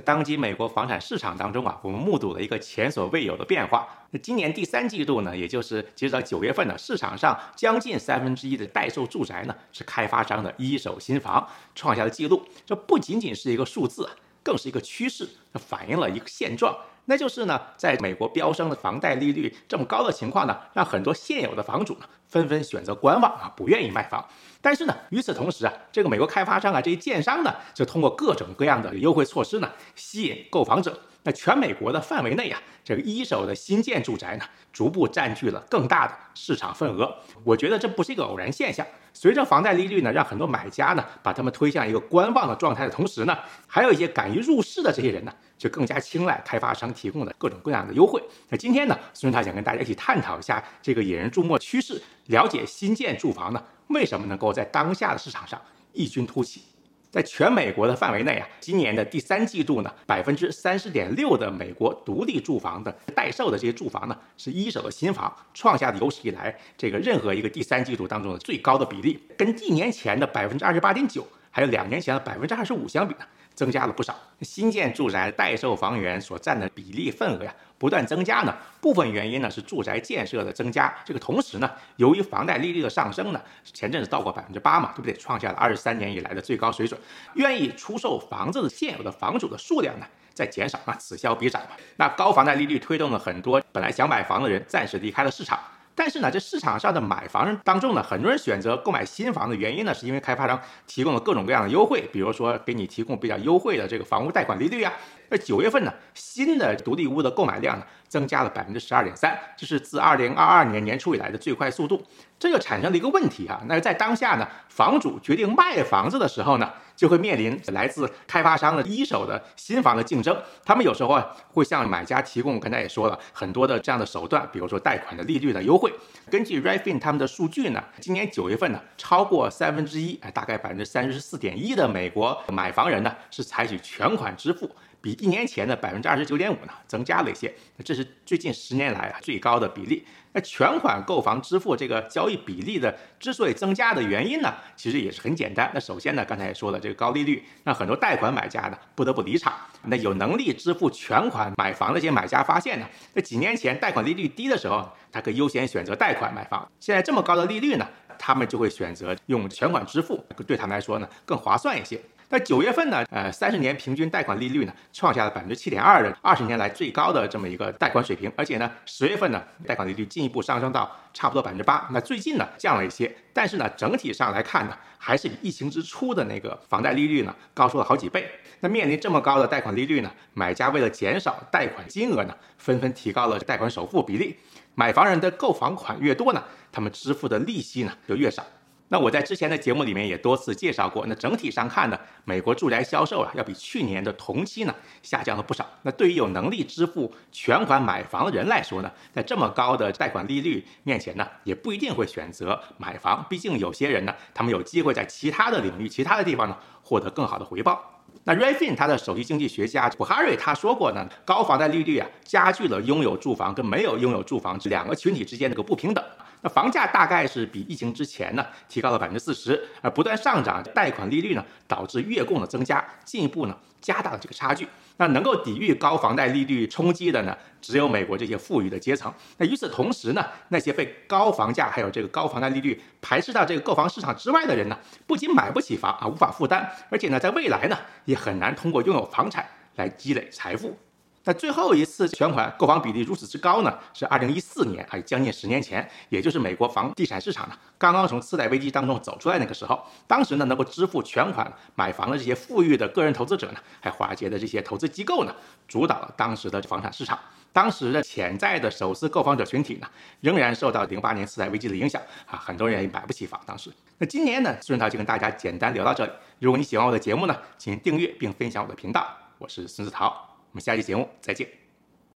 当今美国房产市场当中啊，我们目睹了一个前所未有的变化。那今年第三季度呢，也就是截止到九月份呢，市场上将近三分之一的待售住宅呢，是开发商的一手新房创下了记录。这不仅仅是一个数字，更是一个趋势，反映了一个现状。那就是呢，在美国飙升的房贷利率这么高的情况呢，让很多现有的房主呢纷纷选择观望啊，不愿意卖房。但是呢，与此同时啊，这个美国开发商啊，这些建商呢，就通过各种各样的优惠措施呢，吸引购房者。那全美国的范围内啊，这个一手的新建住宅呢，逐步占据了更大的市场份额。我觉得这不是一个偶然现象。随着房贷利率呢，让很多买家呢，把他们推向一个观望的状态的同时呢，还有一些敢于入市的这些人呢，就更加青睐开发商提供的各种各样的优惠。那今天呢，孙涛想跟大家一起探讨一下这个引人注目的趋势，了解新建住房呢，为什么能够在当下的市场上异军突起。在全美国的范围内啊，今年的第三季度呢，百分之三十点六的美国独立住房的待售的这些住房呢，是一手的新房，创下了有史以来这个任何一个第三季度当中的最高的比例，跟一年前的百分之二十八点九，还有两年前的百分之二十五相比呢。增加了不少，新建住宅待售房源所占的比例份额呀不断增加呢。部分原因呢是住宅建设的增加，这个同时呢，由于房贷利率的上升呢，前阵子到过百分之八嘛，对不对？创下了二十三年以来的最高水准。愿意出售房子的现有的房主的数量呢在减少，那此消彼长嘛。那高房贷利率推动了很多本来想买房的人暂时离开了市场。但是呢，这市场上的买房人当中呢，很多人选择购买新房的原因呢，是因为开发商提供了各种各样的优惠，比如说给你提供比较优惠的这个房屋贷款利率啊。那九月份呢，新的独立屋的购买量呢，增加了百分之十二点三，这是自二零二二年年初以来的最快速度。这就产生了一个问题啊，那在当下呢，房主决定卖房子的时候呢，就会面临来自开发商的一手的新房的竞争。他们有时候啊，会向买家提供，刚才也说了很多的这样的手段，比如说贷款的利率的优惠。根据 Redfin 他们的数据呢，今年九月份呢，超过三分之一，哎，大概百分之三十四点一的美国买房人呢，是采取全款支付。比一年前的百分之二十九点五呢，增加了一些。那这是最近十年来啊最高的比例。那全款购房支付这个交易比例的之所以增加的原因呢，其实也是很简单。那首先呢，刚才也说了，这个高利率那很多贷款买家呢不得不离场。那有能力支付全款买房的这些买家发现呢，那几年前贷款利率低的时候，他可以优先选择贷款买房。现在这么高的利率呢，他们就会选择用全款支付，对他们来说呢更划算一些。那九月份呢，呃，三十年平均贷款利率呢，创下了百分之七点二的二十年来最高的这么一个贷款水平，而且呢，十月份呢，贷款利率进一步上升到差不多百分之八。那最近呢，降了一些，但是呢，整体上来看呢，还是比疫情之初的那个房贷利率呢，高出了好几倍。那面临这么高的贷款利率呢，买家为了减少贷款金额呢，纷纷提高了贷款首付比例。买房人的购房款越多呢，他们支付的利息呢，就越少。那我在之前的节目里面也多次介绍过，那整体上看呢，美国住宅销售啊，要比去年的同期呢下降了不少。那对于有能力支付全款买房的人来说呢，在这么高的贷款利率面前呢，也不一定会选择买房。毕竟有些人呢，他们有机会在其他的领域、其他的地方呢获得更好的回报。那 Ray Finn 他的首席经济学家普哈瑞他说过呢，高房贷利率啊，加剧了拥有住房跟没有拥有住房这两个群体之间的个不平等。那房价大概是比疫情之前呢提高了百分之四十，而不断上涨贷款利率呢导致月供的增加，进一步呢加大了这个差距。那能够抵御高房贷利率冲击的呢，只有美国这些富裕的阶层。那与此同时呢，那些被高房价还有这个高房贷利率排斥到这个购房市场之外的人呢，不仅买不起房啊，无法负担，而且呢，在未来呢，也很难通过拥有房产来积累财富。那最后一次全款购房比例如此之高呢？是二零一四年，还将近十年前，也就是美国房地产市场呢刚刚从次贷危机当中走出来那个时候。当时呢，能够支付全款买房的这些富裕的个人投资者呢，还华尔街的这些投资机构呢，主导了当时的房产市场。当时的潜在的首次购房者群体呢，仍然受到零八年次贷危机的影响啊，很多人也买不起房。当时，那今年呢，孙涛就跟大家简单聊到这里。如果你喜欢我的节目呢，请订阅并分享我的频道。我是孙子桃。我们下期节目再见。